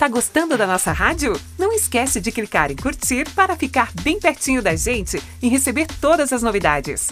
Tá gostando da nossa rádio? Não esquece de clicar em curtir para ficar bem pertinho da gente e receber todas as novidades.